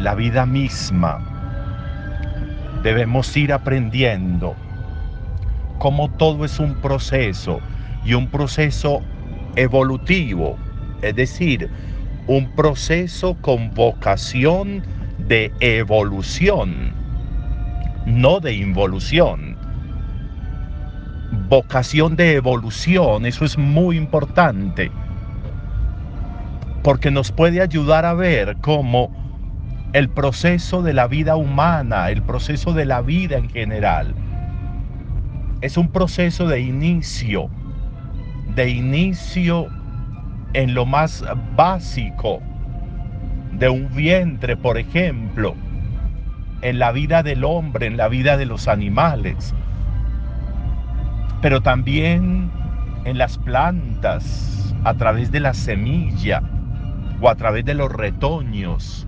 la vida misma, debemos ir aprendiendo cómo todo es un proceso y un proceso evolutivo, es decir, un proceso con vocación de evolución, no de involución. Vocación de evolución, eso es muy importante, porque nos puede ayudar a ver cómo el proceso de la vida humana, el proceso de la vida en general, es un proceso de inicio, de inicio en lo más básico de un vientre, por ejemplo, en la vida del hombre, en la vida de los animales, pero también en las plantas, a través de la semilla o a través de los retoños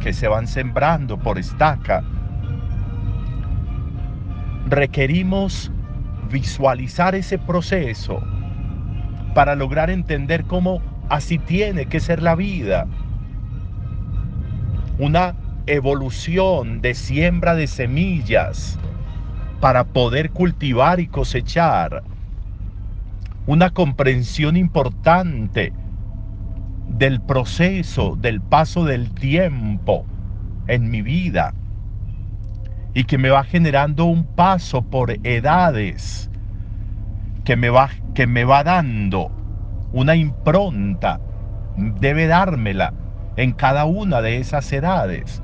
que se van sembrando por estaca. Requerimos visualizar ese proceso para lograr entender cómo así tiene que ser la vida. Una evolución de siembra de semillas para poder cultivar y cosechar. Una comprensión importante del proceso, del paso del tiempo en mi vida y que me va generando un paso por edades que me va, que me va dando una impronta, debe dármela en cada una de esas edades.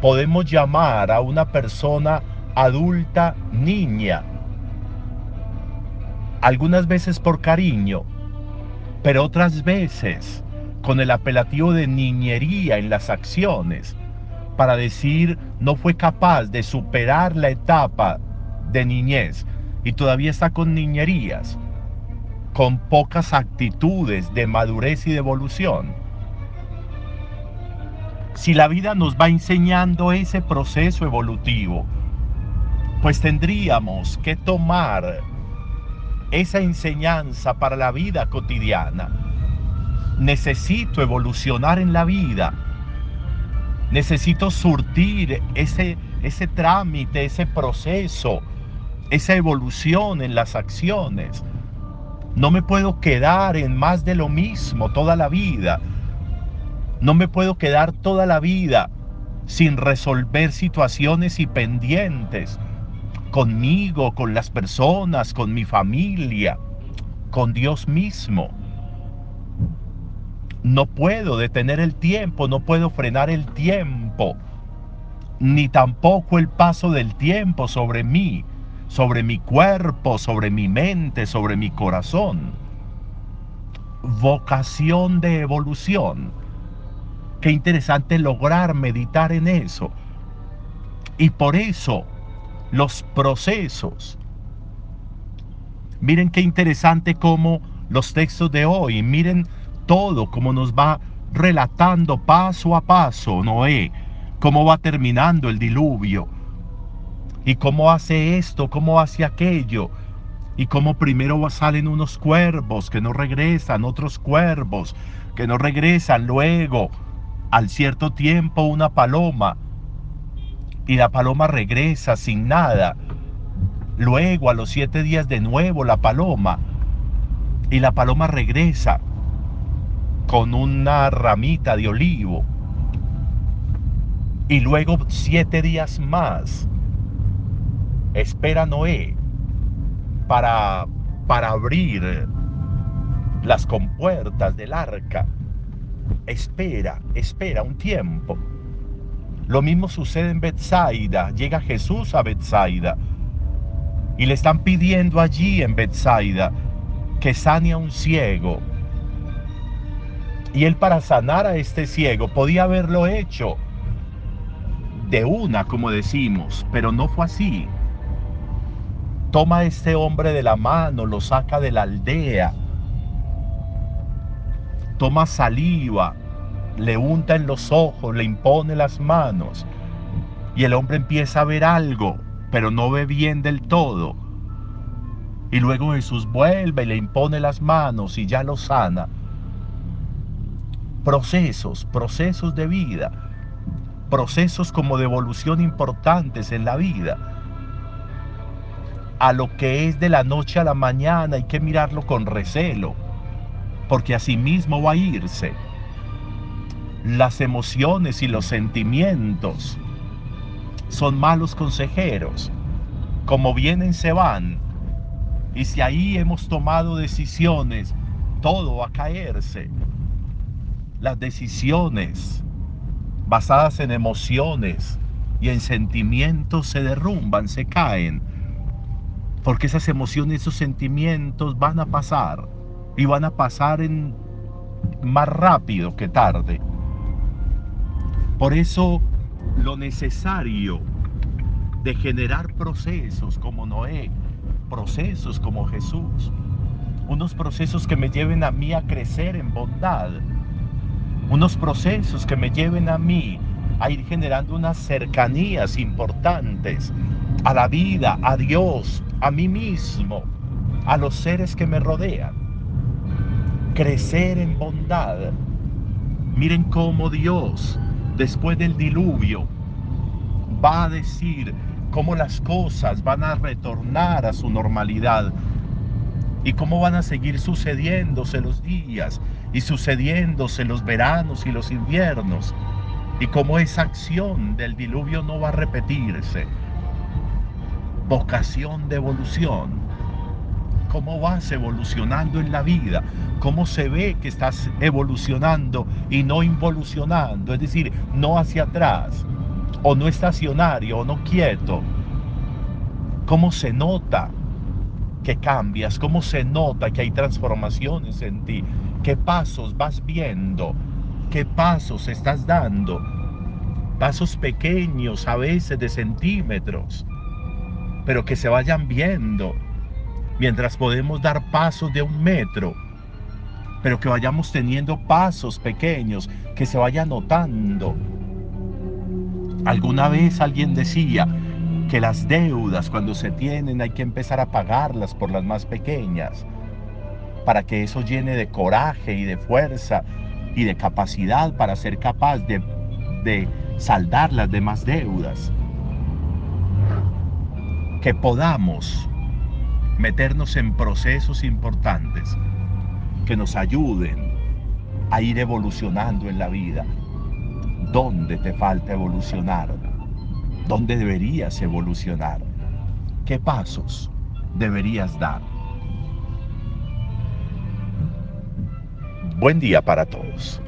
Podemos llamar a una persona adulta niña, algunas veces por cariño, pero otras veces con el apelativo de niñería en las acciones, para decir no fue capaz de superar la etapa de niñez y todavía está con niñerías, con pocas actitudes de madurez y de evolución. Si la vida nos va enseñando ese proceso evolutivo, pues tendríamos que tomar esa enseñanza para la vida cotidiana. Necesito evolucionar en la vida. Necesito surtir ese, ese trámite, ese proceso esa evolución en las acciones. No me puedo quedar en más de lo mismo toda la vida. No me puedo quedar toda la vida sin resolver situaciones y pendientes conmigo, con las personas, con mi familia, con Dios mismo. No puedo detener el tiempo, no puedo frenar el tiempo, ni tampoco el paso del tiempo sobre mí sobre mi cuerpo, sobre mi mente, sobre mi corazón. Vocación de evolución. Qué interesante lograr meditar en eso. Y por eso los procesos. Miren qué interesante cómo los textos de hoy, miren todo como nos va relatando paso a paso Noé, cómo va terminando el diluvio, y cómo hace esto, cómo hace aquello, y cómo primero salen unos cuervos que no regresan, otros cuervos que no regresan, luego al cierto tiempo una paloma, y la paloma regresa sin nada, luego a los siete días de nuevo la paloma, y la paloma regresa con una ramita de olivo, y luego siete días más espera Noé para, para abrir las compuertas del arca. Espera, espera un tiempo. Lo mismo sucede en Bethsaida. Llega Jesús a Bethsaida y le están pidiendo allí en Bethsaida que sane a un ciego. Y él para sanar a este ciego podía haberlo hecho de una, como decimos, pero no fue así toma este hombre de la mano, lo saca de la aldea, toma saliva, le unta en los ojos, le impone las manos y el hombre empieza a ver algo, pero no ve bien del todo. Y luego Jesús vuelve y le impone las manos y ya lo sana. procesos, procesos de vida, procesos como de evolución importantes en la vida. A lo que es de la noche a la mañana hay que mirarlo con recelo, porque así mismo va a irse. Las emociones y los sentimientos son malos consejeros. Como vienen, se van. Y si ahí hemos tomado decisiones, todo va a caerse. Las decisiones basadas en emociones y en sentimientos se derrumban, se caen. Porque esas emociones, esos sentimientos van a pasar. Y van a pasar en más rápido que tarde. Por eso lo necesario de generar procesos como Noé, procesos como Jesús, unos procesos que me lleven a mí a crecer en bondad, unos procesos que me lleven a mí a ir generando unas cercanías importantes a la vida, a Dios, a mí mismo, a los seres que me rodean. Crecer en bondad. Miren cómo Dios después del diluvio, va a decir cómo las cosas van a retornar a su normalidad y cómo van a seguir sucediéndose los días y sucediéndose los veranos y los inviernos y cómo esa acción del diluvio no va a repetirse. Vocación de evolución cómo vas evolucionando en la vida, cómo se ve que estás evolucionando y no involucionando, es decir, no hacia atrás, o no estacionario, o no quieto. Cómo se nota que cambias, cómo se nota que hay transformaciones en ti, qué pasos vas viendo, qué pasos estás dando, pasos pequeños a veces de centímetros, pero que se vayan viendo mientras podemos dar pasos de un metro, pero que vayamos teniendo pasos pequeños, que se vaya notando. Alguna vez alguien decía que las deudas cuando se tienen hay que empezar a pagarlas por las más pequeñas, para que eso llene de coraje y de fuerza y de capacidad para ser capaz de, de saldar las demás deudas. Que podamos meternos en procesos importantes que nos ayuden a ir evolucionando en la vida. ¿Dónde te falta evolucionar? ¿Dónde deberías evolucionar? ¿Qué pasos deberías dar? Buen día para todos.